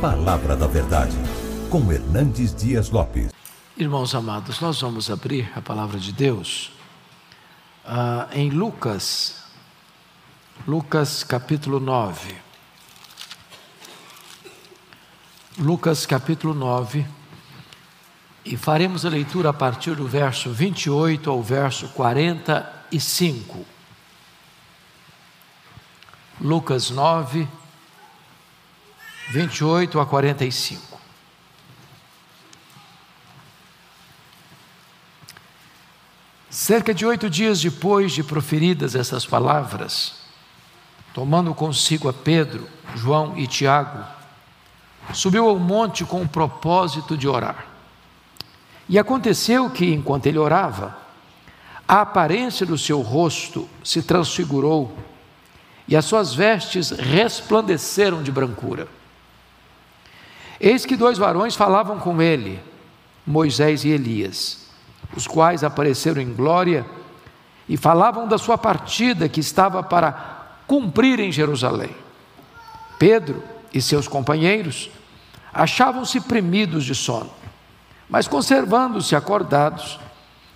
Palavra da Verdade, com Hernandes Dias Lopes. Irmãos amados, nós vamos abrir a palavra de Deus uh, em Lucas, Lucas capítulo 9. Lucas capítulo 9, e faremos a leitura a partir do verso 28 ao verso 45. Lucas 9, 28 a 45. Cerca de oito dias depois de proferidas essas palavras, tomando consigo a Pedro, João e Tiago, subiu ao monte com o propósito de orar. E aconteceu que, enquanto ele orava, a aparência do seu rosto se transfigurou e as suas vestes resplandeceram de brancura. Eis que dois varões falavam com ele, Moisés e Elias, os quais apareceram em glória e falavam da sua partida que estava para cumprir em Jerusalém. Pedro e seus companheiros achavam-se premidos de sono, mas conservando-se acordados,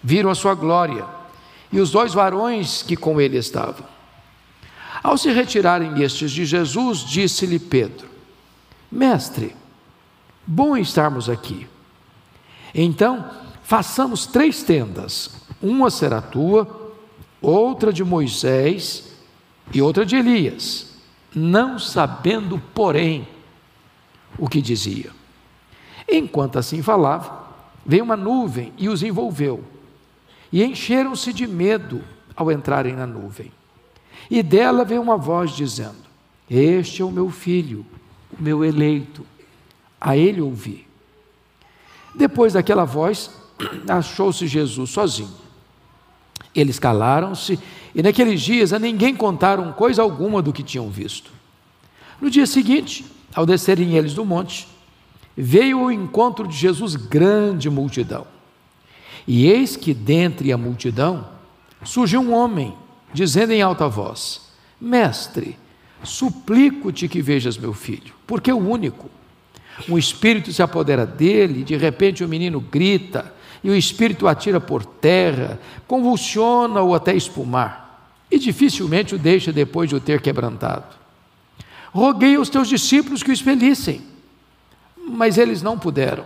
viram a sua glória e os dois varões que com ele estavam. Ao se retirarem estes de Jesus, disse-lhe Pedro: Mestre, Bom estarmos aqui. Então, façamos três tendas: uma será tua, outra de Moisés e outra de Elias, não sabendo, porém, o que dizia. Enquanto assim falava, veio uma nuvem e os envolveu, e encheram-se de medo ao entrarem na nuvem. E dela veio uma voz dizendo: Este é o meu filho, o meu eleito a ele ouvir. Depois daquela voz, achou-se Jesus sozinho. Eles calaram-se e naqueles dias a ninguém contaram coisa alguma do que tinham visto. No dia seguinte, ao descerem eles do monte, veio ao encontro de Jesus grande multidão. E eis que dentre a multidão surgiu um homem, dizendo em alta voz: Mestre, suplico-te que vejas meu filho, porque é o único um espírito se apodera dele, de repente o menino grita, e o espírito atira por terra, convulsiona-o até espumar, e dificilmente o deixa depois de o ter quebrantado. Roguei aos teus discípulos que o expelissem, mas eles não puderam.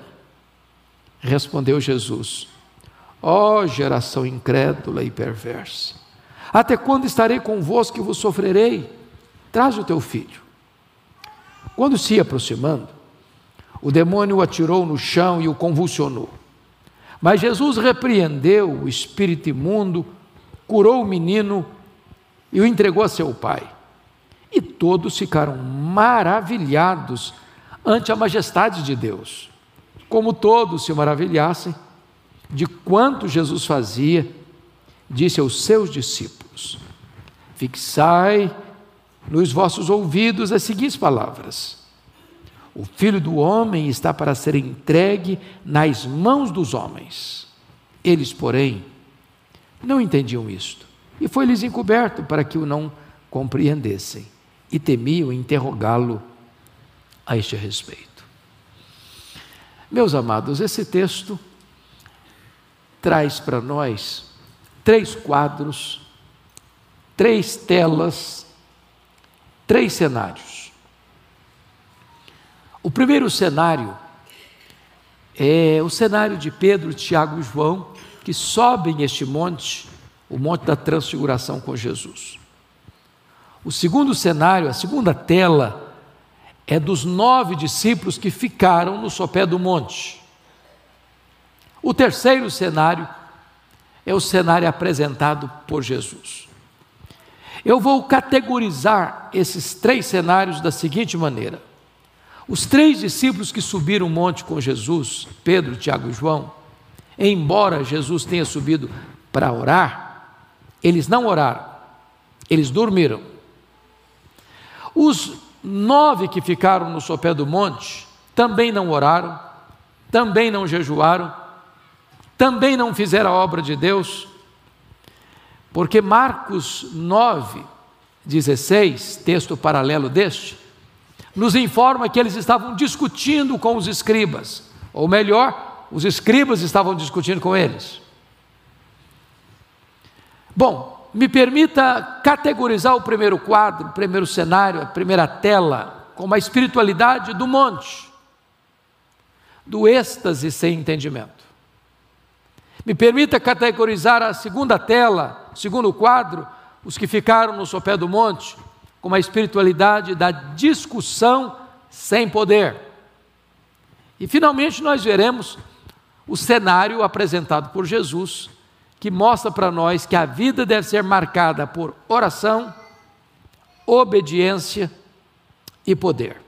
Respondeu Jesus: Ó oh, geração incrédula e perversa, até quando estarei convosco e vos sofrerei? Traz o teu filho. Quando se aproximando, o demônio o atirou no chão e o convulsionou. Mas Jesus repreendeu o espírito imundo, curou o menino e o entregou a seu pai. E todos ficaram maravilhados ante a majestade de Deus. Como todos se maravilhassem de quanto Jesus fazia, disse aos seus discípulos: Fixai nos vossos ouvidos as seguintes palavras o filho do homem está para ser entregue nas mãos dos homens. Eles, porém, não entendiam isto, e foi-lhes encoberto para que o não compreendessem, e temiam interrogá-lo a este respeito. Meus amados, esse texto traz para nós três quadros, três telas, três cenários. O primeiro cenário é o cenário de Pedro, Tiago e João, que sobem este monte, o monte da transfiguração com Jesus. O segundo cenário, a segunda tela, é dos nove discípulos que ficaram no sopé do monte. O terceiro cenário é o cenário apresentado por Jesus. Eu vou categorizar esses três cenários da seguinte maneira: os três discípulos que subiram o monte com Jesus, Pedro, Tiago e João, embora Jesus tenha subido para orar, eles não oraram, eles dormiram. Os nove que ficaram no sopé do monte também não oraram, também não jejuaram, também não fizeram a obra de Deus, porque Marcos 9, 16, texto paralelo deste, nos informa que eles estavam discutindo com os escribas, ou melhor, os escribas estavam discutindo com eles. Bom, me permita categorizar o primeiro quadro, o primeiro cenário, a primeira tela, como a espiritualidade do monte, do êxtase sem entendimento. Me permita categorizar a segunda tela, segundo quadro, os que ficaram no sopé do monte, como a espiritualidade da discussão sem poder. E finalmente nós veremos o cenário apresentado por Jesus, que mostra para nós que a vida deve ser marcada por oração, obediência e poder.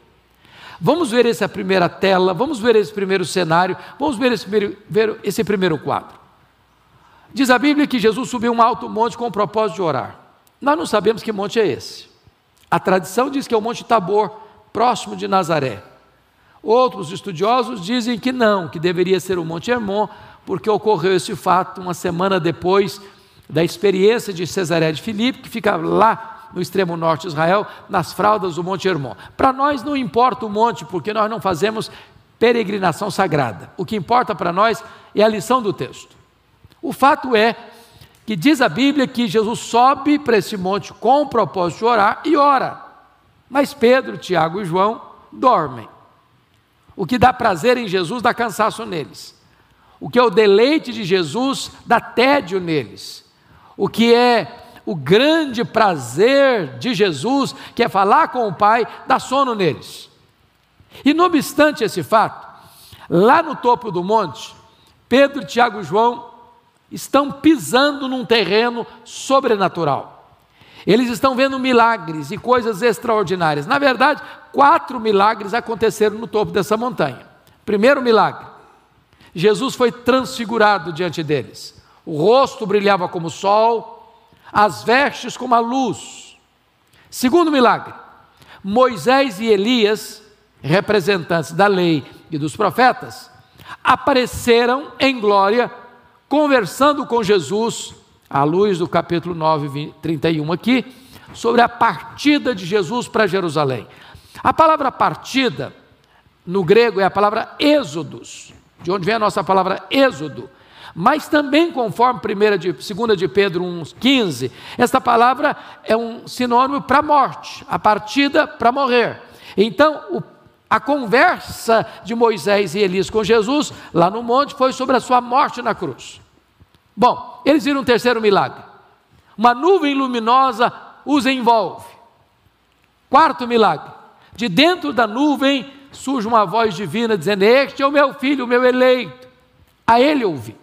Vamos ver essa primeira tela, vamos ver esse primeiro cenário, vamos ver esse primeiro, ver esse primeiro quadro. Diz a Bíblia que Jesus subiu um alto monte com o propósito de orar. Nós não sabemos que monte é esse. A tradição diz que é o Monte Tabor, próximo de Nazaré. Outros estudiosos dizem que não, que deveria ser o Monte Hermon, porque ocorreu esse fato uma semana depois da experiência de Cesaré de Filipe, que fica lá no extremo norte de Israel, nas fraldas do Monte Hermon. Para nós não importa o monte, porque nós não fazemos peregrinação sagrada. O que importa para nós é a lição do texto. O fato é que diz a Bíblia que Jesus sobe para esse monte com o propósito de orar e ora. Mas Pedro, Tiago e João dormem. O que dá prazer em Jesus dá cansaço neles. O que é o deleite de Jesus dá tédio neles. O que é o grande prazer de Jesus, que é falar com o Pai, dá sono neles. E não obstante esse fato, lá no topo do monte, Pedro, Tiago e João estão pisando num terreno sobrenatural. Eles estão vendo milagres e coisas extraordinárias. Na verdade, quatro milagres aconteceram no topo dessa montanha. Primeiro milagre: Jesus foi transfigurado diante deles. O rosto brilhava como o sol, as vestes como a luz. Segundo milagre: Moisés e Elias, representantes da lei e dos profetas, apareceram em glória conversando com Jesus, à luz do capítulo 9, 31 aqui, sobre a partida de Jesus para Jerusalém. A palavra partida, no grego, é a palavra êxodos, de onde vem a nossa palavra êxodo. Mas também, conforme 1 de, 2 de Pedro 1,15, essa palavra é um sinônimo para morte, a partida para morrer. Então, o a conversa de Moisés e Elias com Jesus lá no monte foi sobre a sua morte na cruz. Bom, eles viram um terceiro milagre. Uma nuvem luminosa os envolve. Quarto milagre. De dentro da nuvem surge uma voz divina dizendo: Este é o meu filho, o meu eleito. A ele ouvi.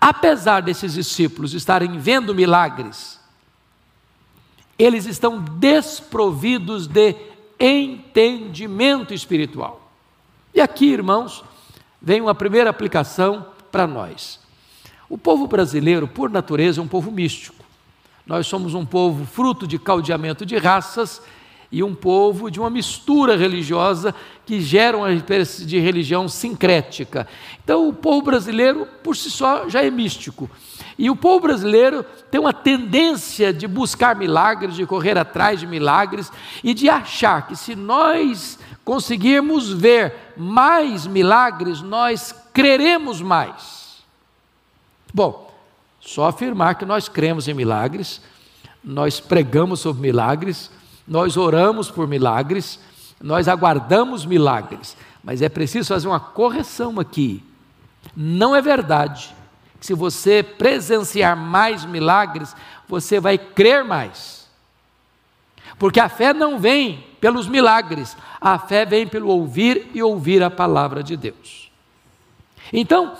Apesar desses discípulos estarem vendo milagres, eles estão desprovidos de entendimento espiritual. E aqui, irmãos, vem uma primeira aplicação para nós. O povo brasileiro, por natureza, é um povo místico. Nós somos um povo fruto de caldeamento de raças e um povo de uma mistura religiosa que gera uma espécie de religião sincrética. Então, o povo brasileiro, por si só, já é místico. E o povo brasileiro tem uma tendência de buscar milagres, de correr atrás de milagres e de achar que se nós conseguirmos ver mais milagres, nós creremos mais. Bom, só afirmar que nós cremos em milagres, nós pregamos sobre milagres, nós oramos por milagres, nós aguardamos milagres, mas é preciso fazer uma correção aqui. Não é verdade se você presenciar mais milagres, você vai crer mais. Porque a fé não vem pelos milagres, a fé vem pelo ouvir e ouvir a palavra de Deus. Então,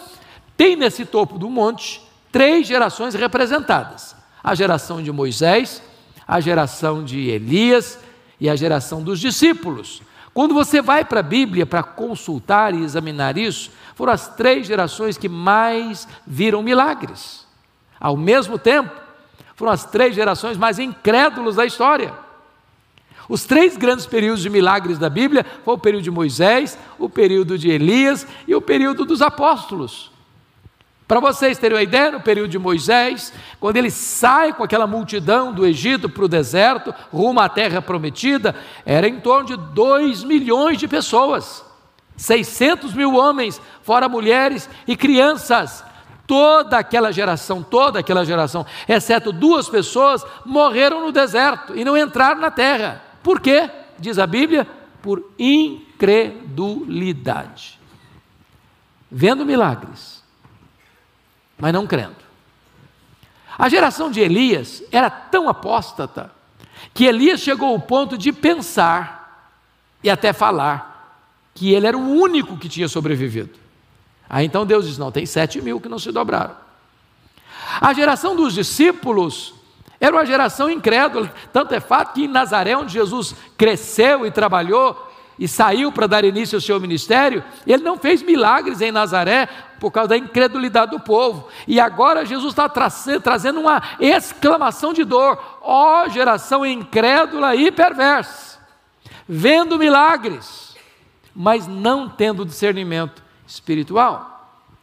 tem nesse topo do monte três gerações representadas: a geração de Moisés, a geração de Elias e a geração dos discípulos. Quando você vai para a Bíblia para consultar e examinar isso, foram as três gerações que mais viram milagres. Ao mesmo tempo, foram as três gerações mais incrédulos da história. Os três grandes períodos de milagres da Bíblia foi o período de Moisés, o período de Elias e o período dos apóstolos. Para vocês terem uma ideia, no período de Moisés, quando ele sai com aquela multidão do Egito para o deserto, rumo à terra prometida, era em torno de 2 milhões de pessoas, 600 mil homens, fora mulheres e crianças. Toda aquela geração, toda aquela geração, exceto duas pessoas, morreram no deserto e não entraram na terra. Por quê? Diz a Bíblia, por incredulidade. Vendo milagres, mas não crendo. A geração de Elias era tão apóstata que Elias chegou ao ponto de pensar e até falar que ele era o único que tinha sobrevivido. Aí então Deus diz: não, tem sete mil que não se dobraram. A geração dos discípulos era uma geração incrédula, tanto é fato que em Nazaré, onde Jesus cresceu e trabalhou, e saiu para dar início ao seu ministério, ele não fez milagres em Nazaré por causa da incredulidade do povo. E agora Jesus está trazendo uma exclamação de dor: ó oh, geração incrédula e perversa, vendo milagres, mas não tendo discernimento espiritual.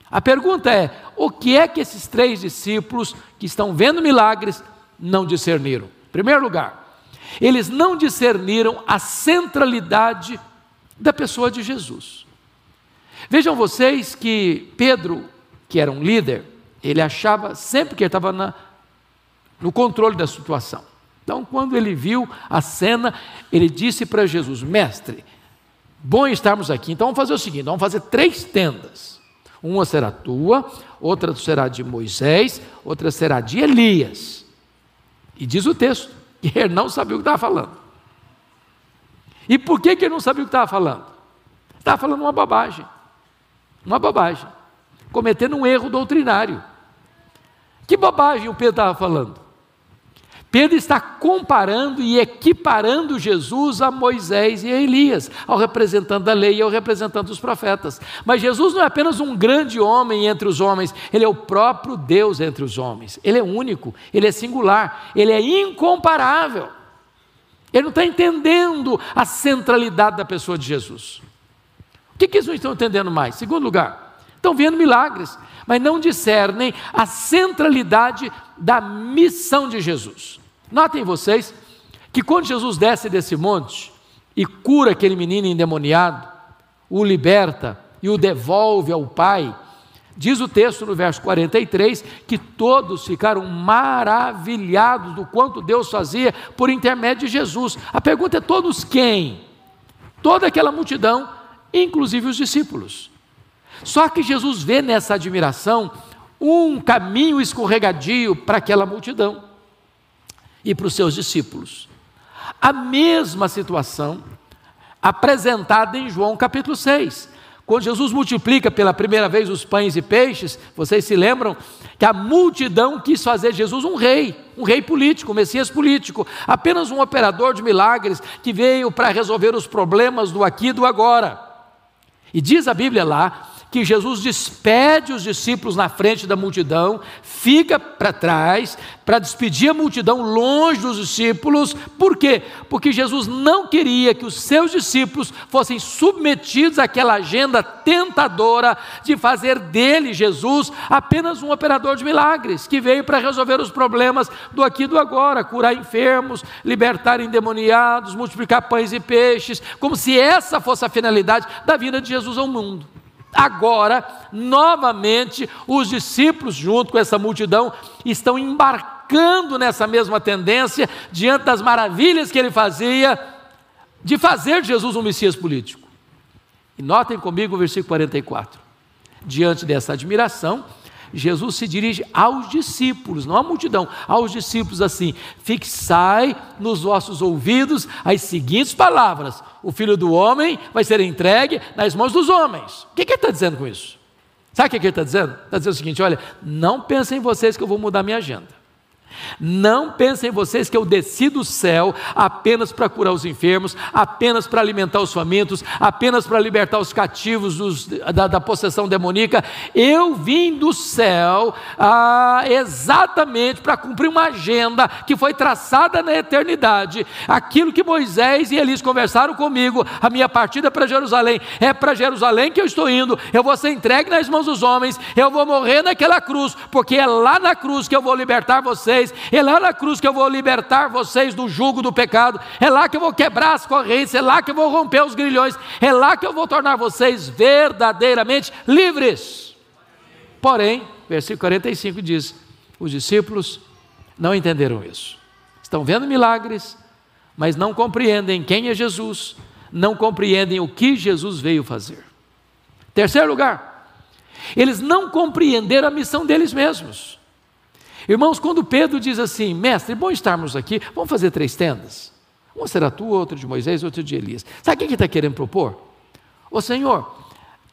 A pergunta é: o que é que esses três discípulos que estão vendo milagres não discerniram? Em primeiro lugar, eles não discerniram a centralidade da pessoa de Jesus. Vejam vocês que Pedro, que era um líder, ele achava sempre que ele estava na, no controle da situação. Então, quando ele viu a cena, ele disse para Jesus: Mestre, bom estarmos aqui. Então, vamos fazer o seguinte: vamos fazer três tendas. Uma será tua, outra será de Moisés, outra será de Elias. E diz o texto que ele não sabia o que estava falando. E por que, que ele não sabia o que estava falando? Estava falando uma bobagem. Uma bobagem. Cometendo um erro doutrinário. Que bobagem o Pedro estava falando? Pedro está comparando e equiparando Jesus a Moisés e a Elias, ao representante da lei e ao representante dos profetas. Mas Jesus não é apenas um grande homem entre os homens, ele é o próprio Deus entre os homens. Ele é único, ele é singular, ele é incomparável. Ele não está entendendo a centralidade da pessoa de Jesus. O que, que eles não estão entendendo mais? Segundo lugar, estão vendo milagres, mas não discernem a centralidade da missão de Jesus. Notem vocês que quando Jesus desce desse monte e cura aquele menino endemoniado, o liberta e o devolve ao Pai, diz o texto no verso 43 que todos ficaram maravilhados do quanto Deus fazia por intermédio de Jesus. A pergunta é: todos quem? Toda aquela multidão, inclusive os discípulos. Só que Jesus vê nessa admiração um caminho escorregadio para aquela multidão e para os seus discípulos. A mesma situação apresentada em João capítulo 6. Quando Jesus multiplica pela primeira vez os pães e peixes, vocês se lembram que a multidão quis fazer Jesus um rei, um rei político, um messias político, apenas um operador de milagres que veio para resolver os problemas do aqui e do agora. E diz a Bíblia lá que Jesus despede os discípulos na frente da multidão, fica para trás, para despedir a multidão longe dos discípulos. Por quê? Porque Jesus não queria que os seus discípulos fossem submetidos àquela agenda tentadora de fazer dele, Jesus, apenas um operador de milagres, que veio para resolver os problemas do aqui e do agora, curar enfermos, libertar endemoniados, multiplicar pães e peixes, como se essa fosse a finalidade da vida de Jesus ao mundo. Agora, novamente, os discípulos, junto com essa multidão, estão embarcando nessa mesma tendência, diante das maravilhas que ele fazia, de fazer de Jesus um Messias político. E notem comigo o versículo 44. Diante dessa admiração, Jesus se dirige aos discípulos, não à multidão, aos discípulos assim: fixai nos vossos ouvidos as seguintes palavras: o filho do homem vai ser entregue nas mãos dos homens. O que, que ele está dizendo com isso? Sabe o que ele está dizendo? Está dizendo o seguinte: olha, não pensem em vocês que eu vou mudar minha agenda. Não pensem vocês que eu desci do céu apenas para curar os enfermos, apenas para alimentar os famintos, apenas para libertar os cativos dos, da, da, possessão demoníaca. Eu vim do céu ah, exatamente para cumprir uma agenda que foi traçada na eternidade. Aquilo que Moisés e Elias conversaram comigo, a minha partida para Jerusalém, é para Jerusalém que eu estou indo. Eu vou ser entregue nas mãos dos homens, eu vou morrer naquela cruz, porque é lá na cruz que eu vou libertar vocês vocês, é lá na cruz que eu vou libertar vocês do jugo do pecado, é lá que eu vou quebrar as correntes, é lá que eu vou romper os grilhões, é lá que eu vou tornar vocês verdadeiramente livres. Porém, versículo 45 diz: os discípulos não entenderam isso. Estão vendo milagres, mas não compreendem quem é Jesus, não compreendem o que Jesus veio fazer. Terceiro lugar, eles não compreenderam a missão deles mesmos. Irmãos, quando Pedro diz assim, mestre, bom estarmos aqui, vamos fazer três tendas. Uma será tua, outra de Moisés, outra de Elias. Sabe o que ele está querendo propor? Ô Senhor,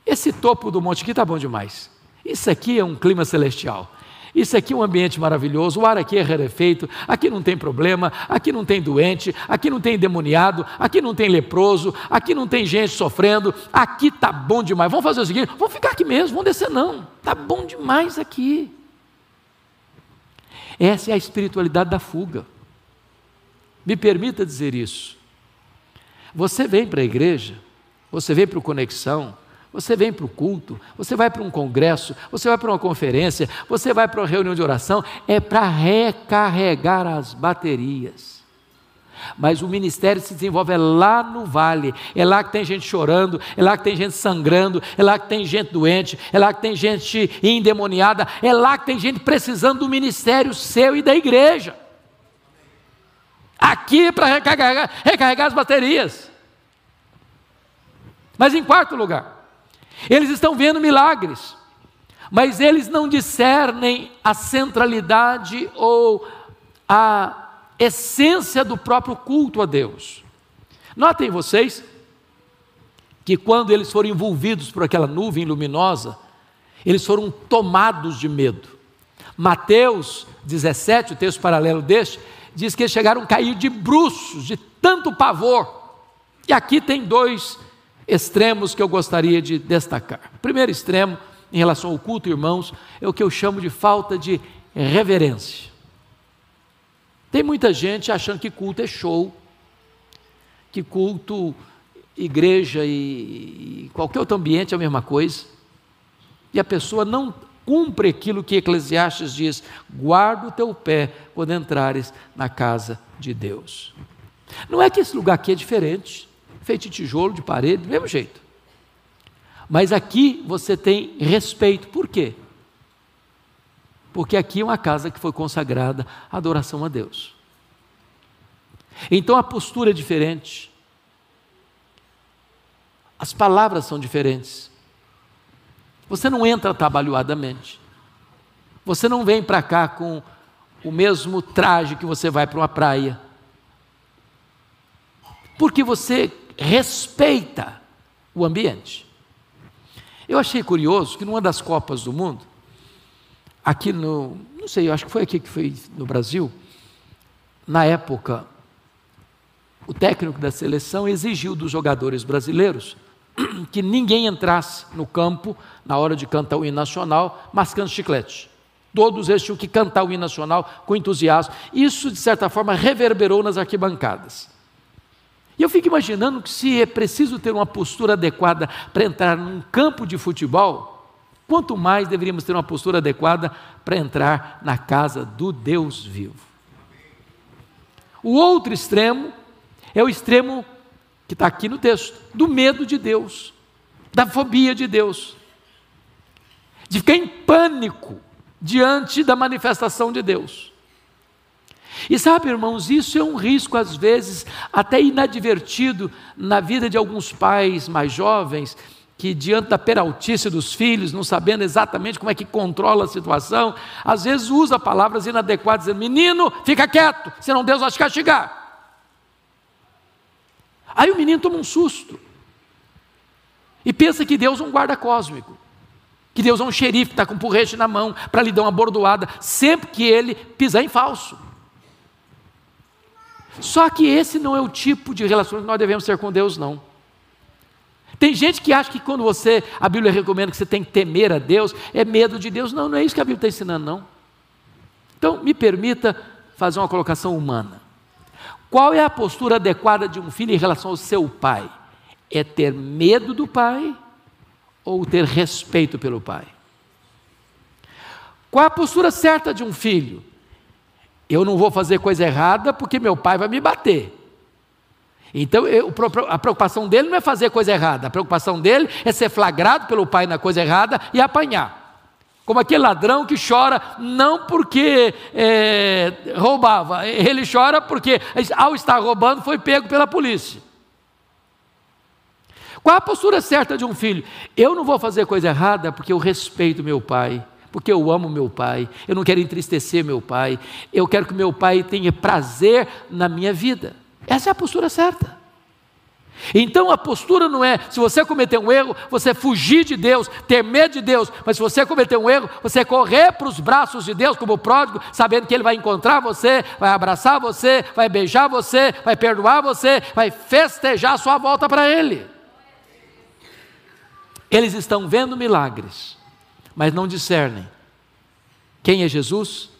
esse topo do monte aqui está bom demais. Isso aqui é um clima celestial. Isso aqui é um ambiente maravilhoso, o ar aqui é rarefeito, aqui não tem problema, aqui não tem doente, aqui não tem endemoniado, aqui não tem leproso, aqui não tem gente sofrendo, aqui está bom demais. Vamos fazer o seguinte: vamos ficar aqui mesmo, vamos descer não. Está bom demais aqui. Essa é a espiritualidade da fuga. Me permita dizer isso. Você vem para a igreja, você vem para o Conexão, você vem para o culto, você vai para um congresso, você vai para uma conferência, você vai para uma reunião de oração, é para recarregar as baterias. Mas o ministério se desenvolve é lá no vale, é lá que tem gente chorando, é lá que tem gente sangrando, é lá que tem gente doente, é lá que tem gente endemoniada, é lá que tem gente precisando do ministério seu e da igreja. Aqui é para recarregar, recarregar as baterias. Mas em quarto lugar, eles estão vendo milagres, mas eles não discernem a centralidade ou a essência do próprio culto a Deus. Notem vocês que quando eles foram envolvidos por aquela nuvem luminosa, eles foram tomados de medo. Mateus 17, o texto paralelo deste, diz que eles chegaram a cair de bruços, de tanto pavor. E aqui tem dois extremos que eu gostaria de destacar. O primeiro extremo, em relação ao culto, irmãos, é o que eu chamo de falta de reverência. Tem muita gente achando que culto é show, que culto, igreja e, e qualquer outro ambiente é a mesma coisa. E a pessoa não cumpre aquilo que Eclesiastes diz: guarda o teu pé quando entrares na casa de Deus. Não é que esse lugar aqui é diferente, feito de tijolo, de parede, do mesmo jeito. Mas aqui você tem respeito. Por quê? Porque aqui é uma casa que foi consagrada à adoração a Deus. Então a postura é diferente, as palavras são diferentes. Você não entra trabalhadamente, você não vem para cá com o mesmo traje que você vai para uma praia, porque você respeita o ambiente. Eu achei curioso que numa das Copas do Mundo, aqui no, não sei, eu acho que foi aqui que foi no Brasil, na época, o técnico da seleção exigiu dos jogadores brasileiros que ninguém entrasse no campo na hora de cantar o hino nacional mascando chiclete. Todos eles tinham que cantar o hino nacional com entusiasmo. Isso, de certa forma, reverberou nas arquibancadas. E eu fico imaginando que se é preciso ter uma postura adequada para entrar num campo de futebol, quanto mais deveríamos ter uma postura adequada para entrar na casa do Deus vivo. O outro extremo é o extremo que está aqui no texto, do medo de Deus, da fobia de Deus, de ficar em pânico diante da manifestação de Deus. E sabe, irmãos, isso é um risco, às vezes, até inadvertido na vida de alguns pais mais jovens que diante da peraltice dos filhos, não sabendo exatamente como é que controla a situação, às vezes usa palavras inadequadas, dizendo, menino, fica quieto, senão Deus vai te castigar. Aí o menino toma um susto e pensa que Deus é um guarda cósmico, que Deus é um xerife, está com um porrete na mão para lhe dar uma bordoada, sempre que ele pisar em falso. Só que esse não é o tipo de relacionamento que nós devemos ter com Deus, não. Tem gente que acha que quando você, a Bíblia recomenda que você tem que temer a Deus, é medo de Deus. Não, não é isso que a Bíblia está ensinando, não. Então, me permita fazer uma colocação humana. Qual é a postura adequada de um filho em relação ao seu pai? É ter medo do pai ou ter respeito pelo pai? Qual é a postura certa de um filho? Eu não vou fazer coisa errada porque meu pai vai me bater. Então, eu, a preocupação dele não é fazer coisa errada, a preocupação dele é ser flagrado pelo pai na coisa errada e apanhar. Como aquele ladrão que chora não porque é, roubava, ele chora porque, ao estar roubando, foi pego pela polícia. Qual a postura certa de um filho? Eu não vou fazer coisa errada porque eu respeito meu pai, porque eu amo meu pai, eu não quero entristecer meu pai, eu quero que meu pai tenha prazer na minha vida. Essa é a postura certa. Então a postura não é, se você cometer um erro, você fugir de Deus, ter medo de Deus, mas se você cometer um erro, você correr para os braços de Deus como pródigo, sabendo que Ele vai encontrar você, vai abraçar você, vai beijar você, vai perdoar você, vai festejar a sua volta para Ele. Eles estão vendo milagres, mas não discernem quem é Jesus,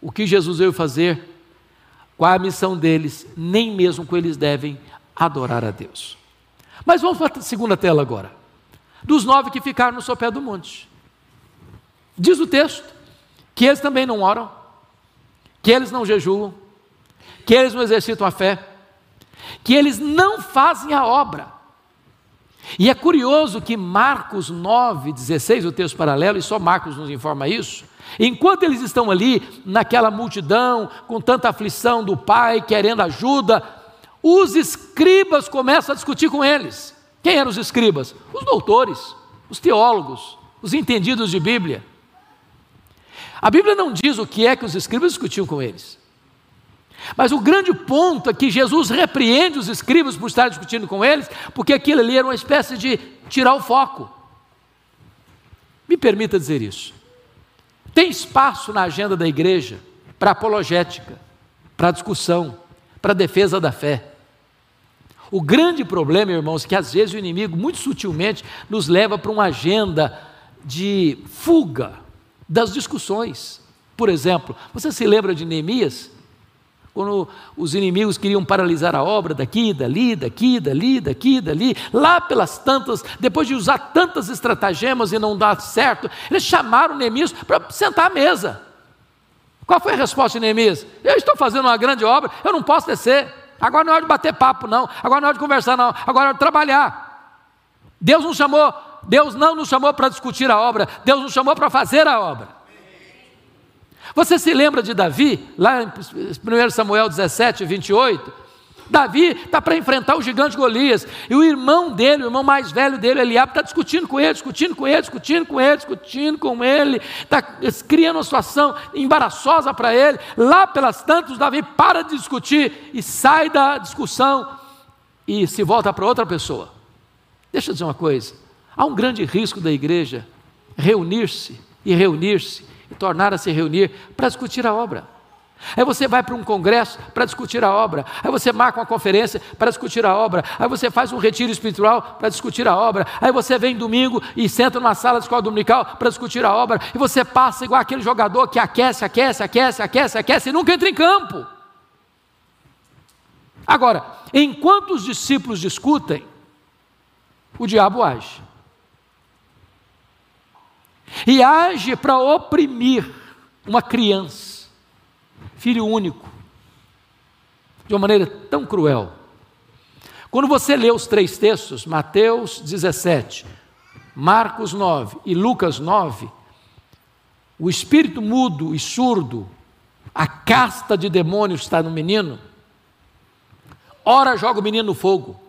o que Jesus veio fazer, qual a missão deles, nem mesmo como eles devem adorar a Deus. Mas vamos para a segunda tela agora. Dos nove que ficaram no sopé do monte. Diz o texto que eles também não oram, que eles não jejuam, que eles não exercitam a fé, que eles não fazem a obra. E é curioso que Marcos 9, 16, o texto paralelo, e só Marcos nos informa isso, enquanto eles estão ali, naquela multidão, com tanta aflição do pai, querendo ajuda, os escribas começam a discutir com eles. Quem eram os escribas? Os doutores, os teólogos, os entendidos de Bíblia. A Bíblia não diz o que é que os escribas discutiam com eles. Mas o grande ponto é que Jesus repreende os escribas por estar discutindo com eles, porque aquilo ali era uma espécie de tirar o foco. Me permita dizer isso. Tem espaço na agenda da igreja para apologética, para discussão, para defesa da fé. O grande problema, irmãos, é que às vezes o inimigo, muito sutilmente, nos leva para uma agenda de fuga das discussões. Por exemplo, você se lembra de Neemias? Quando os inimigos queriam paralisar a obra daqui, dali, daqui, dali, daqui, dali, lá pelas tantas, depois de usar tantas estratagemas e não dar certo, eles chamaram Neemias para sentar à mesa. Qual foi a resposta de Neemias? Eu estou fazendo uma grande obra, eu não posso descer. Agora não é hora de bater papo, não. Agora não é hora de conversar, não. Agora é hora de trabalhar. Deus não chamou, Deus não nos chamou para discutir a obra, Deus nos chamou para fazer a obra. Você se lembra de Davi, lá em 1 Samuel 17, 28? Davi está para enfrentar o gigante Golias, e o irmão dele, o irmão mais velho dele, Eliabe, está discutindo com ele, discutindo com ele, discutindo com ele, discutindo com ele, está criando uma situação embaraçosa para ele. Lá pelas tantas, Davi para de discutir e sai da discussão e se volta para outra pessoa. Deixa eu dizer uma coisa: há um grande risco da igreja reunir-se e reunir-se e tornar a se reunir para discutir a obra. Aí você vai para um congresso para discutir a obra. Aí você marca uma conferência para discutir a obra. Aí você faz um retiro espiritual para discutir a obra. Aí você vem domingo e senta numa sala de escola dominical para discutir a obra. E você passa igual aquele jogador que aquece, aquece, aquece, aquece, aquece e nunca entra em campo. Agora, enquanto os discípulos discutem, o diabo age. E age para oprimir uma criança filho único, de uma maneira tão cruel. Quando você lê os três textos, Mateus 17, Marcos 9 e Lucas 9, o espírito mudo e surdo, a casta de demônios está no menino, ora joga o menino no fogo,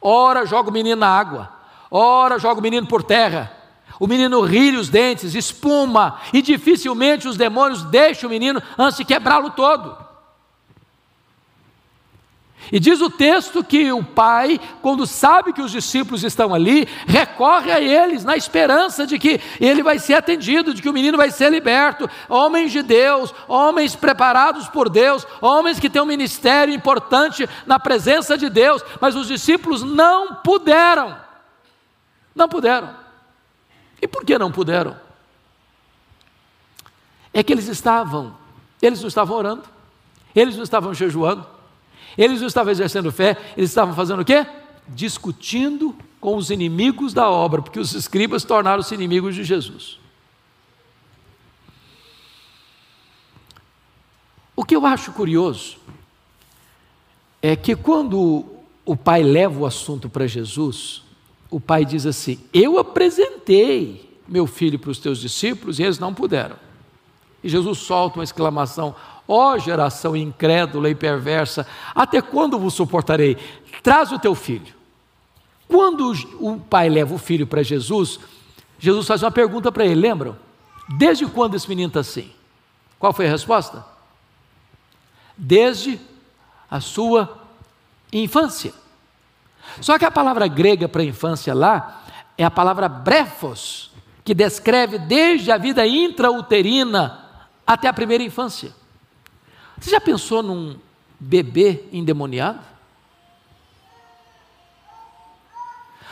ora joga o menino na água, ora joga o menino por terra, o menino ri os dentes, espuma, e dificilmente os demônios deixam o menino antes de quebrá-lo todo. E diz o texto que o pai, quando sabe que os discípulos estão ali, recorre a eles na esperança de que ele vai ser atendido, de que o menino vai ser liberto. Homens de Deus, homens preparados por Deus, homens que têm um ministério importante na presença de Deus, mas os discípulos não puderam. Não puderam. E por que não puderam? É que eles estavam, eles não estavam orando, eles não estavam jejuando eles não estavam exercendo fé, eles estavam fazendo o quê? Discutindo com os inimigos da obra, porque os escribas tornaram-se inimigos de Jesus. O que eu acho curioso é que quando o pai leva o assunto para Jesus, o pai diz assim: Eu apresentei meu filho para os teus discípulos e eles não puderam. E Jesus solta uma exclamação: Ó oh, geração incrédula e perversa, até quando vos suportarei? Traz o teu filho. Quando o pai leva o filho para Jesus, Jesus faz uma pergunta para ele, lembram? Desde quando esse menino está assim? Qual foi a resposta? Desde a sua infância. Só que a palavra grega para infância lá é a palavra brefos, que descreve desde a vida intrauterina até a primeira infância. Você já pensou num bebê endemoniado?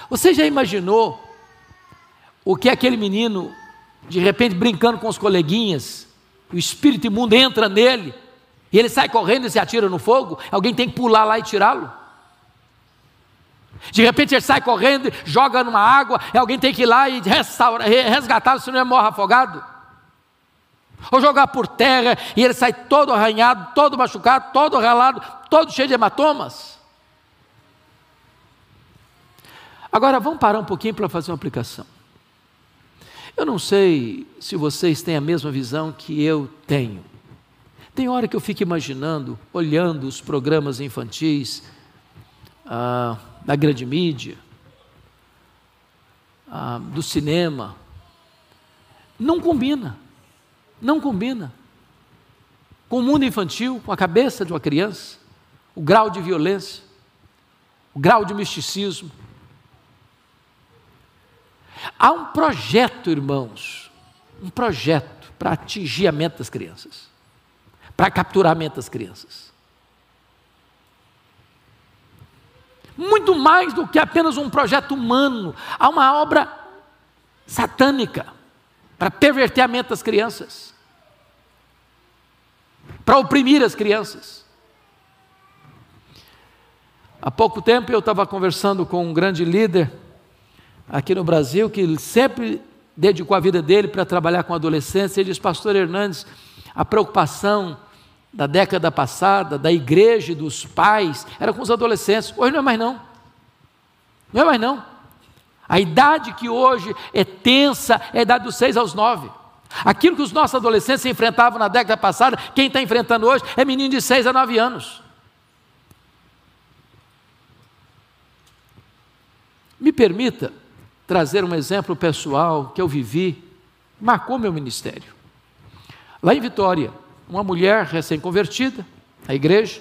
Você já imaginou o que aquele menino, de repente brincando com os coleguinhas, o espírito imundo entra nele e ele sai correndo e se atira no fogo? Alguém tem que pular lá e tirá-lo? De repente ele sai correndo, joga numa água, e alguém tem que ir lá e resgatá-lo, senão ele morre afogado ou jogar por terra e ele sai todo arranhado, todo machucado, todo ralado, todo cheio de hematomas. Agora vamos parar um pouquinho para fazer uma aplicação. Eu não sei se vocês têm a mesma visão que eu tenho. Tem hora que eu fico imaginando, olhando os programas infantis ah, da grande mídia, ah, do cinema, não combina. Não combina com o mundo infantil, com a cabeça de uma criança, o grau de violência, o grau de misticismo. Há um projeto, irmãos, um projeto para atingir a mente das crianças, para capturar a mente das crianças. Muito mais do que apenas um projeto humano, há uma obra satânica para perverter a mente das crianças, para oprimir as crianças. Há pouco tempo eu estava conversando com um grande líder aqui no Brasil que sempre dedicou a vida dele para trabalhar com adolescentes. Ele diz: Pastor Hernandes, a preocupação da década passada, da igreja e dos pais, era com os adolescentes. Hoje não é mais não. Não é mais não. A idade que hoje é tensa é a idade dos seis aos nove. Aquilo que os nossos adolescentes enfrentavam na década passada, quem está enfrentando hoje é menino de seis a nove anos. Me permita trazer um exemplo pessoal que eu vivi, marcou meu ministério. Lá em Vitória, uma mulher recém-convertida, à igreja,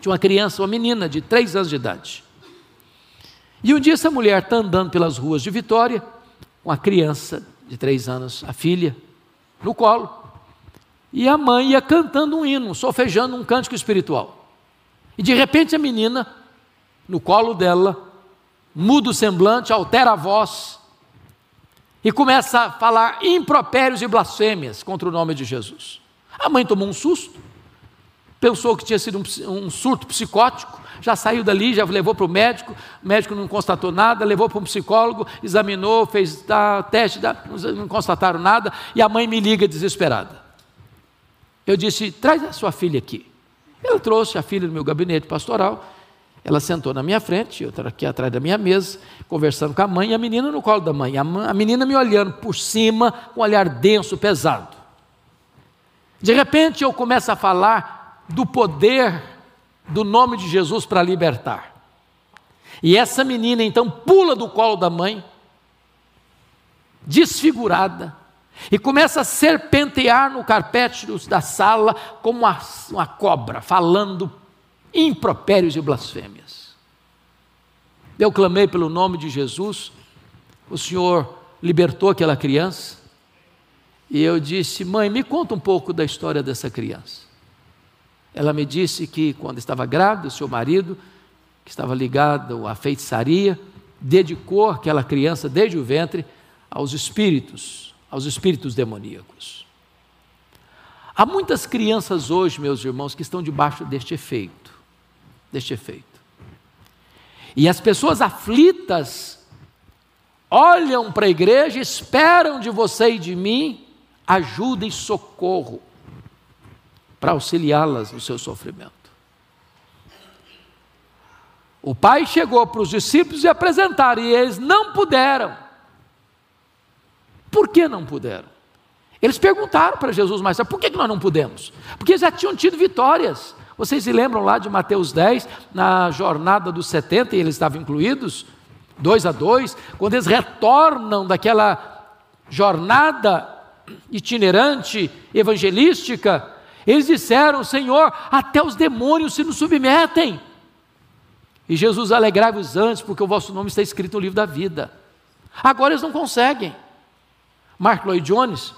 tinha uma criança, uma menina de três anos de idade. E um dia essa mulher está andando pelas ruas de Vitória, com a criança de três anos, a filha, no colo, e a mãe ia cantando um hino, sofejando um cântico espiritual. E de repente a menina, no colo dela, muda o semblante, altera a voz, e começa a falar impropérios e blasfêmias contra o nome de Jesus. A mãe tomou um susto, pensou que tinha sido um, um surto psicótico, já saiu dali, já levou para o médico, o médico não constatou nada, levou para um psicólogo, examinou, fez tá, teste, tá, não constataram nada, e a mãe me liga desesperada. Eu disse: traz a sua filha aqui. Ela trouxe a filha do meu gabinete pastoral, ela sentou na minha frente, eu aqui atrás da minha mesa, conversando com a mãe, e a menina no colo da mãe. A, menina me olhando por cima, com um olhar denso, pesado. De repente eu começo a falar do poder do nome de Jesus para libertar. E essa menina então pula do colo da mãe, desfigurada, e começa a serpentear no carpete da sala como uma, uma cobra, falando impropérios e blasfêmias. Eu clamei pelo nome de Jesus, o Senhor libertou aquela criança, e eu disse: Mãe, me conta um pouco da história dessa criança. Ela me disse que quando estava grávida, o seu marido, que estava ligado à feitiçaria, dedicou aquela criança desde o ventre aos espíritos, aos espíritos demoníacos. Há muitas crianças hoje, meus irmãos, que estão debaixo deste efeito, deste efeito. E as pessoas aflitas olham para a igreja, esperam de você e de mim ajuda e socorro para auxiliá-las no seu sofrimento. O pai chegou para os discípulos e apresentaram, e eles não puderam. Por que não puderam? Eles perguntaram para Jesus, mas por que nós não podemos? Porque já tinham tido vitórias. Vocês se lembram lá de Mateus 10, na jornada dos 70, e eles estavam incluídos, dois a dois, quando eles retornam daquela jornada itinerante, evangelística, eles disseram: Senhor, até os demônios se nos submetem. E Jesus alegrava-os antes, porque o vosso nome está escrito no livro da vida. Agora eles não conseguem. Mark Lloyd Jones,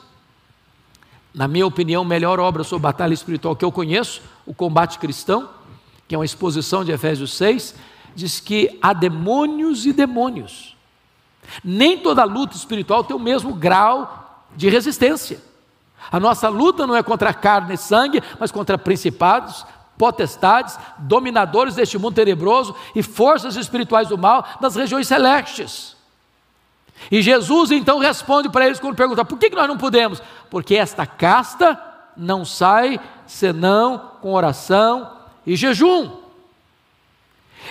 na minha opinião, melhor obra sobre batalha espiritual que eu conheço, O Combate Cristão, que é uma exposição de Efésios 6, diz que há demônios e demônios. Nem toda luta espiritual tem o mesmo grau de resistência. A nossa luta não é contra carne e sangue, mas contra principados, potestades, dominadores deste mundo tenebroso e forças espirituais do mal nas regiões celestes. E Jesus então responde para eles quando pergunta: por que nós não podemos? Porque esta casta não sai senão com oração e jejum.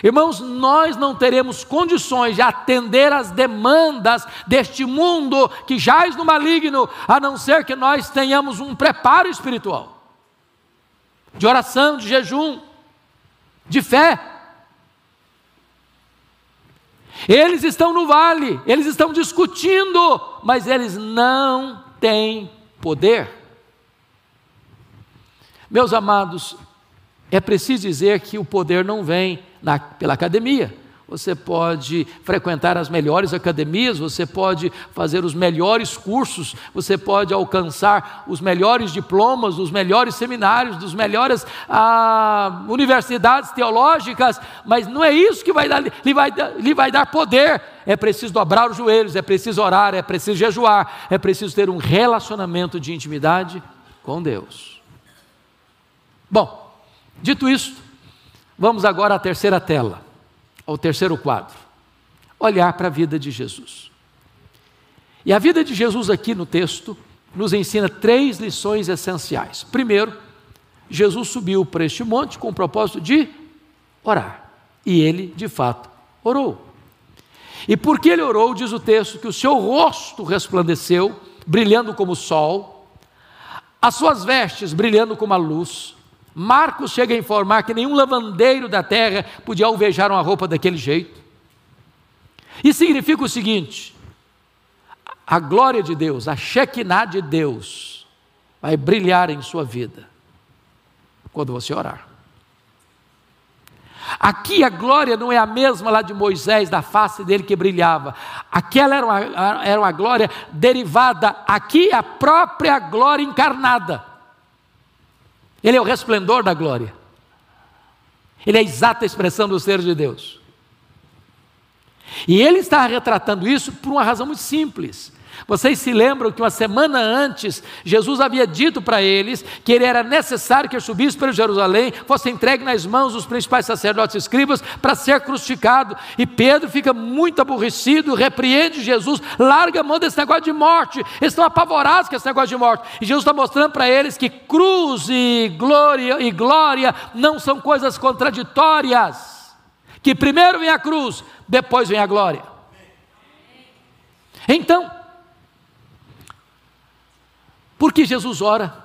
Irmãos, nós não teremos condições de atender às demandas deste mundo que jaz no maligno, a não ser que nós tenhamos um preparo espiritual de oração, de jejum, de fé. Eles estão no vale, eles estão discutindo, mas eles não têm poder. Meus amados, é preciso dizer que o poder não vem na, pela academia. Você pode frequentar as melhores academias, você pode fazer os melhores cursos, você pode alcançar os melhores diplomas, os melhores seminários, dos melhores ah, universidades teológicas, mas não é isso que vai dar, lhe, vai, lhe vai dar poder. É preciso dobrar os joelhos, é preciso orar, é preciso jejuar, é preciso ter um relacionamento de intimidade com Deus. Bom, dito isso, vamos agora à terceira tela ao terceiro quadro: olhar para a vida de Jesus. E a vida de Jesus aqui no texto nos ensina três lições essenciais. Primeiro, Jesus subiu para este monte com o propósito de orar. E ele, de fato, orou. E porque ele orou, diz o texto que o seu rosto resplandeceu, brilhando como o sol, as suas vestes brilhando como a luz, Marcos chega a informar que nenhum lavandeiro da terra podia alvejar uma roupa daquele jeito. Isso significa o seguinte: a glória de Deus, a Shekinah de Deus, vai brilhar em sua vida quando você orar. Aqui a glória não é a mesma lá de Moisés, da face dele que brilhava. Aquela era uma, era uma glória derivada, aqui a própria glória encarnada. Ele é o resplendor da glória. Ele é a exata expressão do ser de Deus. E ele está retratando isso por uma razão muito simples. Vocês se lembram que uma semana antes, Jesus havia dito para eles que ele era necessário que ele subisse para Jerusalém, fosse entregue nas mãos dos principais sacerdotes e escribas para ser crucificado. E Pedro fica muito aborrecido, repreende Jesus, larga a mão desse negócio de morte. Eles estão apavorados com esse negócio de morte. E Jesus está mostrando para eles que cruz e glória e glória não são coisas contraditórias. Que primeiro vem a cruz, depois vem a glória. Então, porque Jesus ora,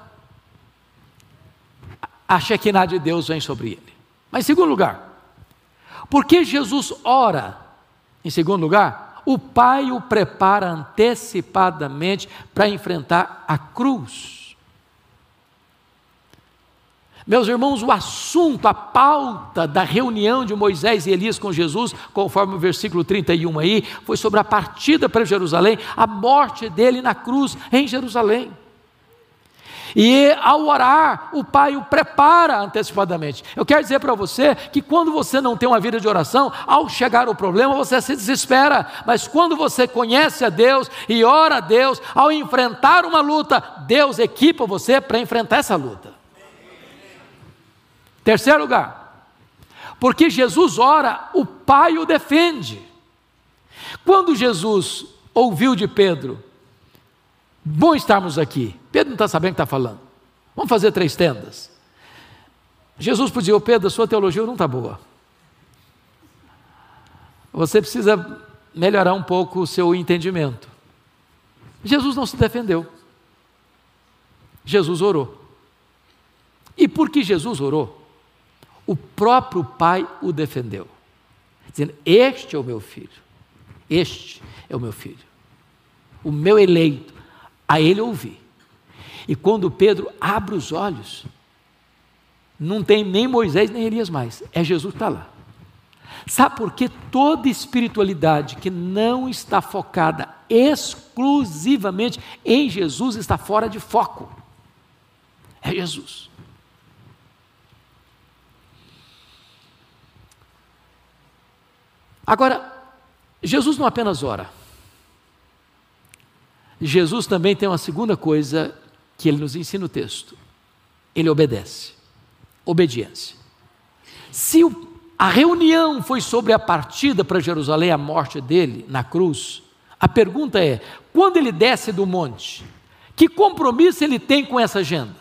a Shekinah de Deus vem sobre ele. Mas em segundo lugar, porque Jesus ora, em segundo lugar, o Pai o prepara antecipadamente para enfrentar a cruz. Meus irmãos, o assunto, a pauta da reunião de Moisés e Elias com Jesus, conforme o versículo 31 aí, foi sobre a partida para Jerusalém, a morte dele na cruz em Jerusalém. E ao orar, o Pai o prepara antecipadamente. Eu quero dizer para você que quando você não tem uma vida de oração, ao chegar o problema, você se desespera. Mas quando você conhece a Deus e ora a Deus, ao enfrentar uma luta, Deus equipa você para enfrentar essa luta. Terceiro lugar, porque Jesus ora, o Pai o defende. Quando Jesus ouviu de Pedro, bom estarmos aqui, Pedro não está sabendo o que está falando, vamos fazer três tendas. Jesus podia, ô Pedro, a sua teologia não está boa. Você precisa melhorar um pouco o seu entendimento. Jesus não se defendeu. Jesus orou. E por que Jesus orou? o próprio pai o defendeu, dizendo: Este é o meu filho, este é o meu filho, o meu eleito, a ele ouvi. E quando Pedro abre os olhos, não tem nem Moisés nem Elias mais, é Jesus que está lá. Sabe por que toda espiritualidade que não está focada exclusivamente em Jesus está fora de foco? É Jesus. Agora, Jesus não apenas ora. Jesus também tem uma segunda coisa que ele nos ensina no texto. Ele obedece. Obediência. Se o, a reunião foi sobre a partida para Jerusalém, a morte dele na cruz, a pergunta é: quando ele desce do monte, que compromisso ele tem com essa agenda?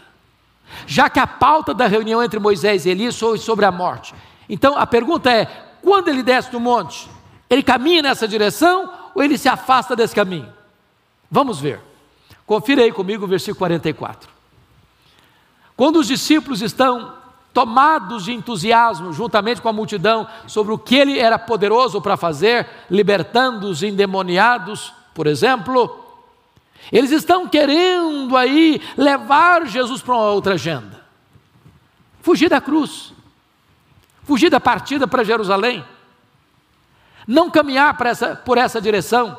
Já que a pauta da reunião entre Moisés e Elias foi sobre a morte. Então a pergunta é: quando ele desce do monte, ele caminha nessa direção ou ele se afasta desse caminho? Vamos ver. Confira aí comigo o versículo 44. Quando os discípulos estão tomados de entusiasmo, juntamente com a multidão, sobre o que ele era poderoso para fazer, libertando os endemoniados, por exemplo, eles estão querendo aí levar Jesus para uma outra agenda. Fugir da cruz fugir da partida para Jerusalém, não caminhar essa, por essa direção.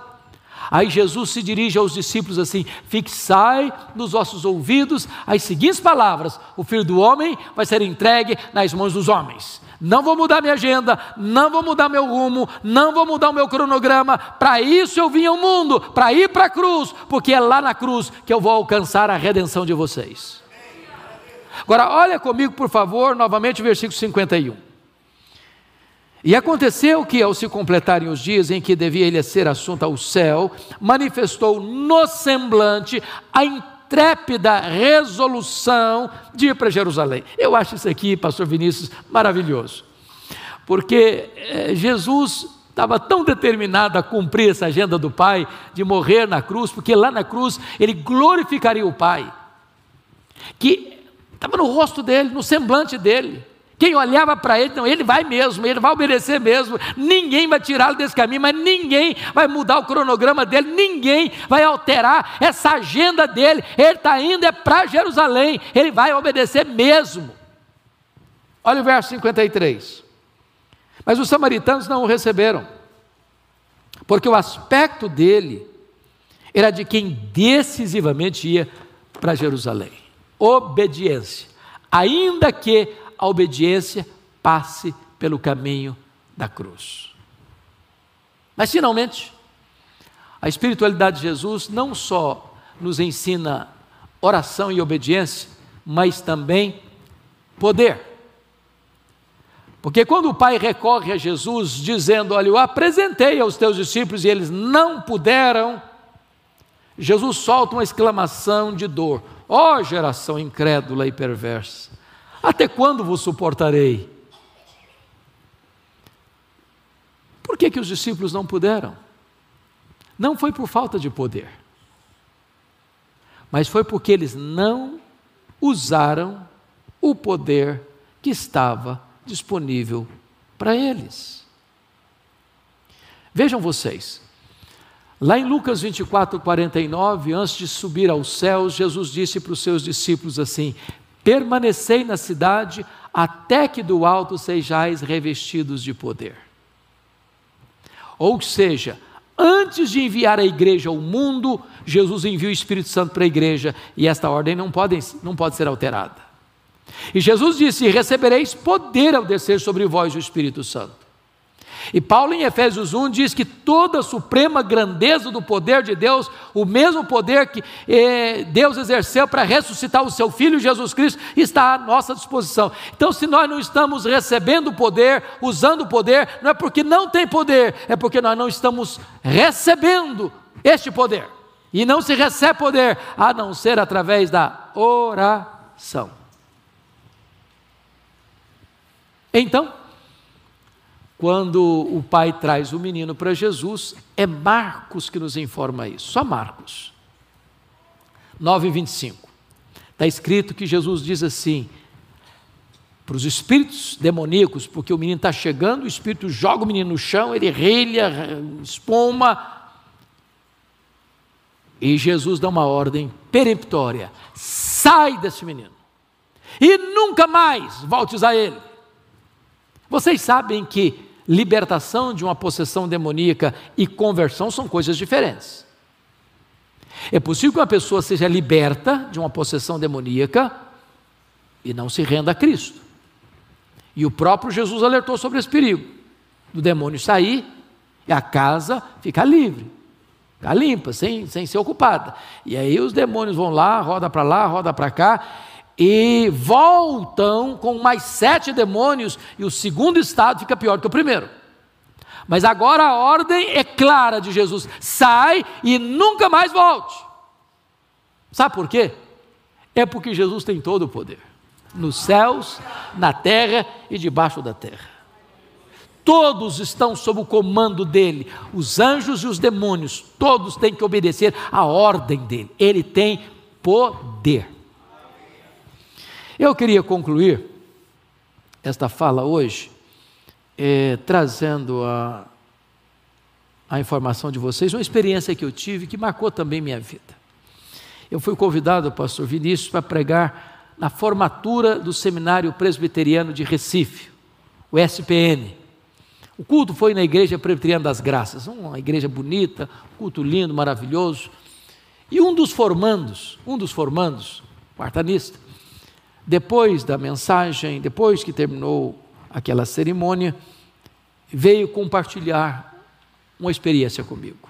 Aí Jesus se dirige aos discípulos assim: fixai nos vossos ouvidos as seguintes palavras: o filho do homem vai ser entregue nas mãos dos homens. Não vou mudar minha agenda, não vou mudar meu rumo, não vou mudar o meu cronograma. Para isso eu vim ao mundo, para ir para a cruz, porque é lá na cruz que eu vou alcançar a redenção de vocês. Agora, olha comigo, por favor, novamente o versículo 51. E aconteceu que, ao se completarem os dias em que devia ele ser assunto ao céu, manifestou no semblante a intrépida resolução de ir para Jerusalém. Eu acho isso aqui, Pastor Vinícius, maravilhoso, porque é, Jesus estava tão determinado a cumprir essa agenda do Pai, de morrer na cruz, porque lá na cruz ele glorificaria o Pai, que estava no rosto dele, no semblante dele. Quem olhava para ele, não, ele vai mesmo, ele vai obedecer mesmo, ninguém vai tirá-lo desse caminho, mas ninguém vai mudar o cronograma dele, ninguém vai alterar essa agenda dele. Ele está indo é para Jerusalém, ele vai obedecer mesmo. Olha o verso 53. Mas os samaritanos não o receberam, porque o aspecto dele era de quem decisivamente ia para Jerusalém. Obediência. Ainda que a obediência passe pelo caminho da cruz. Mas, finalmente, a espiritualidade de Jesus não só nos ensina oração e obediência, mas também poder. Porque quando o Pai recorre a Jesus, dizendo: Olha, eu apresentei aos teus discípulos e eles não puderam, Jesus solta uma exclamação de dor: Ó oh, geração incrédula e perversa, até quando vos suportarei? Por que, que os discípulos não puderam? Não foi por falta de poder, mas foi porque eles não usaram o poder que estava disponível para eles. Vejam vocês, lá em Lucas 24, 49, antes de subir aos céus, Jesus disse para os seus discípulos assim: permanecei na cidade até que do alto sejais revestidos de poder. Ou seja, antes de enviar a igreja ao mundo, Jesus envia o Espírito Santo para a igreja e esta ordem não pode, não pode ser alterada. E Jesus disse: Recebereis poder ao descer sobre vós o Espírito Santo. E Paulo, em Efésios 1, diz que toda a suprema grandeza do poder de Deus, o mesmo poder que eh, Deus exerceu para ressuscitar o seu Filho Jesus Cristo, está à nossa disposição. Então, se nós não estamos recebendo poder, usando o poder, não é porque não tem poder, é porque nós não estamos recebendo este poder. E não se recebe poder a não ser através da oração. Então, quando o pai traz o menino para Jesus, é Marcos que nos informa isso, só Marcos. 9 25. Está escrito que Jesus diz assim: para os espíritos demoníacos, porque o menino está chegando, o espírito joga o menino no chão, ele relha, espuma. E Jesus dá uma ordem peremptória: sai desse menino, e nunca mais voltes a ele. Vocês sabem que libertação de uma possessão demoníaca e conversão são coisas diferentes. É possível que uma pessoa seja liberta de uma possessão demoníaca e não se renda a Cristo. E o próprio Jesus alertou sobre esse perigo: do demônio sair e a casa ficar livre, ficar limpa, sem, sem ser ocupada. E aí os demônios vão lá, roda para lá, roda para cá, e voltam com mais sete demônios, e o segundo estado fica pior que o primeiro. Mas agora a ordem é clara de Jesus: sai e nunca mais volte. Sabe por quê? É porque Jesus tem todo o poder, nos céus, na terra e debaixo da terra. Todos estão sob o comando dele, os anjos e os demônios, todos têm que obedecer à ordem dele. Ele tem poder. Eu queria concluir esta fala hoje é, trazendo a, a informação de vocês, uma experiência que eu tive que marcou também minha vida. Eu fui convidado, pastor Vinícius, para pregar na formatura do Seminário Presbiteriano de Recife, o SPN. O culto foi na Igreja Presbiteriana das Graças, uma igreja bonita, culto lindo, maravilhoso. E um dos formandos, um dos formandos, quartanista, depois da mensagem, depois que terminou aquela cerimônia, veio compartilhar uma experiência comigo.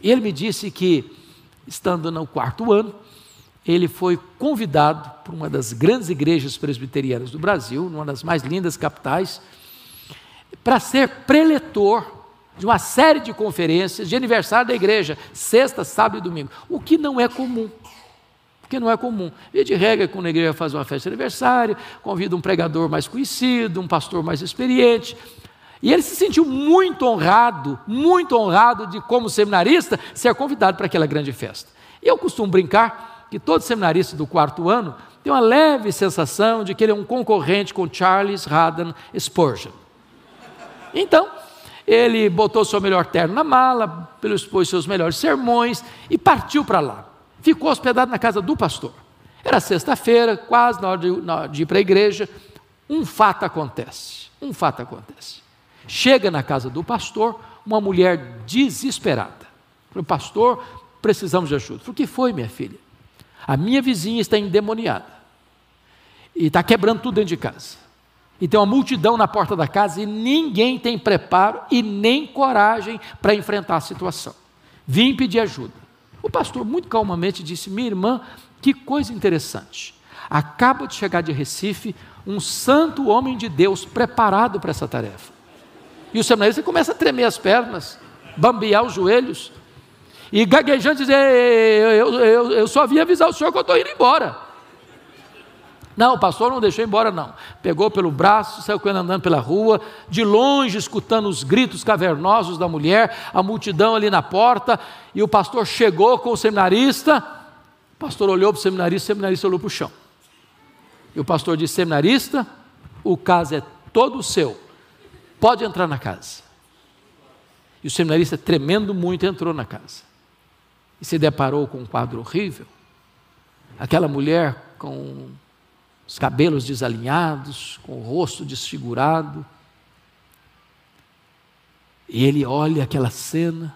E ele me disse que, estando no quarto ano, ele foi convidado por uma das grandes igrejas presbiterianas do Brasil, uma das mais lindas capitais, para ser preletor de uma série de conferências de aniversário da igreja, sexta, sábado e domingo, o que não é comum porque não é comum. E de regra, quando a igreja faz uma festa de aniversário, convida um pregador mais conhecido, um pastor mais experiente. E ele se sentiu muito honrado, muito honrado de, como seminarista, ser convidado para aquela grande festa. E eu costumo brincar que todo seminarista do quarto ano tem uma leve sensação de que ele é um concorrente com Charles Haddon Spurgeon. Então, ele botou seu melhor terno na mala, expôs seus melhores sermões e partiu para lá ficou hospedado na casa do pastor. Era sexta-feira, quase na hora de, na hora de ir para a igreja. Um fato acontece. Um fato acontece. Chega na casa do pastor uma mulher desesperada. Falei, pastor, precisamos de ajuda. Falei, o que foi, minha filha? A minha vizinha está endemoniada. E está quebrando tudo dentro de casa. E tem uma multidão na porta da casa e ninguém tem preparo e nem coragem para enfrentar a situação. Vim pedir ajuda. O pastor, muito calmamente, disse: Minha irmã, que coisa interessante. Acaba de chegar de Recife um santo homem de Deus preparado para essa tarefa. E o seminarista começa a tremer as pernas, bambear os joelhos, e gaguejando dizer: eu, eu, eu só vim avisar o senhor que eu estou indo embora. Não, o pastor não deixou embora, não. Pegou pelo braço, saiu com ele andando pela rua, de longe escutando os gritos cavernosos da mulher, a multidão ali na porta, e o pastor chegou com o seminarista. O pastor olhou para o seminarista, o seminarista olhou para o chão. E o pastor disse: Seminarista, o caso é todo seu, pode entrar na casa. E o seminarista, tremendo muito, entrou na casa. E se deparou com um quadro horrível. Aquela mulher com os cabelos desalinhados, com o rosto desfigurado. E ele olha aquela cena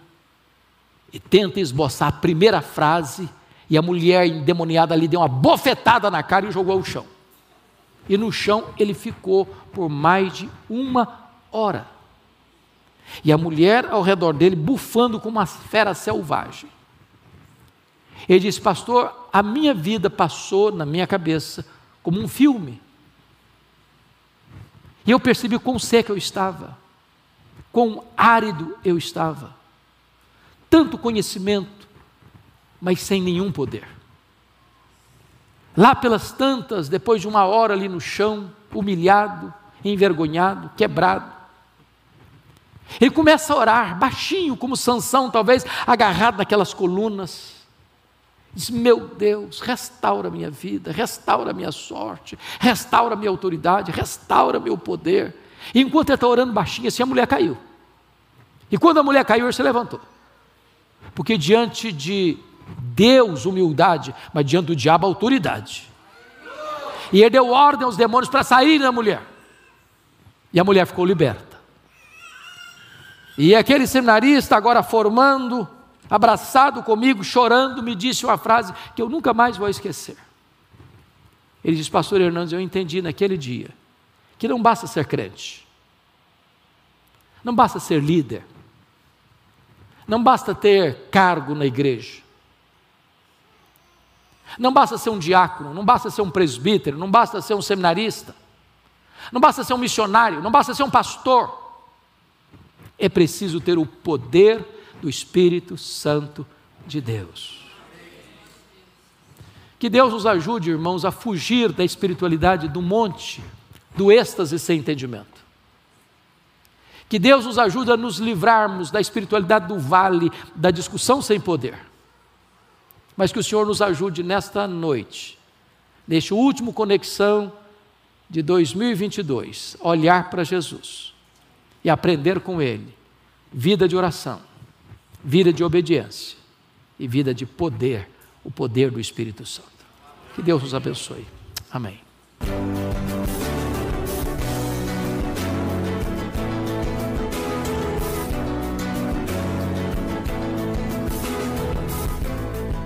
e tenta esboçar a primeira frase, e a mulher endemoniada ali deu uma bofetada na cara e jogou ao chão. E no chão ele ficou por mais de uma hora. E a mulher ao redor dele bufando como uma fera selvagem. Ele disse: Pastor, a minha vida passou na minha cabeça como um filme. E eu percebi quão seco eu estava, quão árido eu estava. Tanto conhecimento, mas sem nenhum poder. Lá pelas tantas, depois de uma hora ali no chão, humilhado, envergonhado, quebrado, ele começa a orar, baixinho, como Sansão, talvez agarrado naquelas colunas. Diz: Meu Deus, restaura minha vida, restaura minha sorte, restaura minha autoridade, restaura meu poder. E enquanto ele está orando baixinho, assim a mulher caiu. E quando a mulher caiu, ele se levantou. Porque diante de Deus, humildade, mas diante do diabo, autoridade. E ele deu ordem aos demônios para saírem da mulher. E a mulher ficou liberta. E aquele seminarista, agora formando, abraçado comigo, chorando, me disse uma frase que eu nunca mais vou esquecer. Ele disse, Pastor Hernandes, eu entendi naquele dia que não basta ser crente, não basta ser líder, não basta ter cargo na igreja, não basta ser um diácono, não basta ser um presbítero, não basta ser um seminarista, não basta ser um missionário, não basta ser um pastor. É preciso ter o poder do Espírito Santo de Deus. Que Deus nos ajude, irmãos, a fugir da espiritualidade do monte, do êxtase sem entendimento. Que Deus nos ajude a nos livrarmos da espiritualidade do vale, da discussão sem poder. Mas que o Senhor nos ajude nesta noite, neste último conexão de 2022, a olhar para Jesus e aprender com Ele vida de oração, vida de obediência e vida de poder, o poder do Espírito Santo. Que Deus nos abençoe. Amém.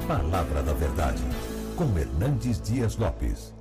Palavra da Verdade, com Hernandes Dias Lopes.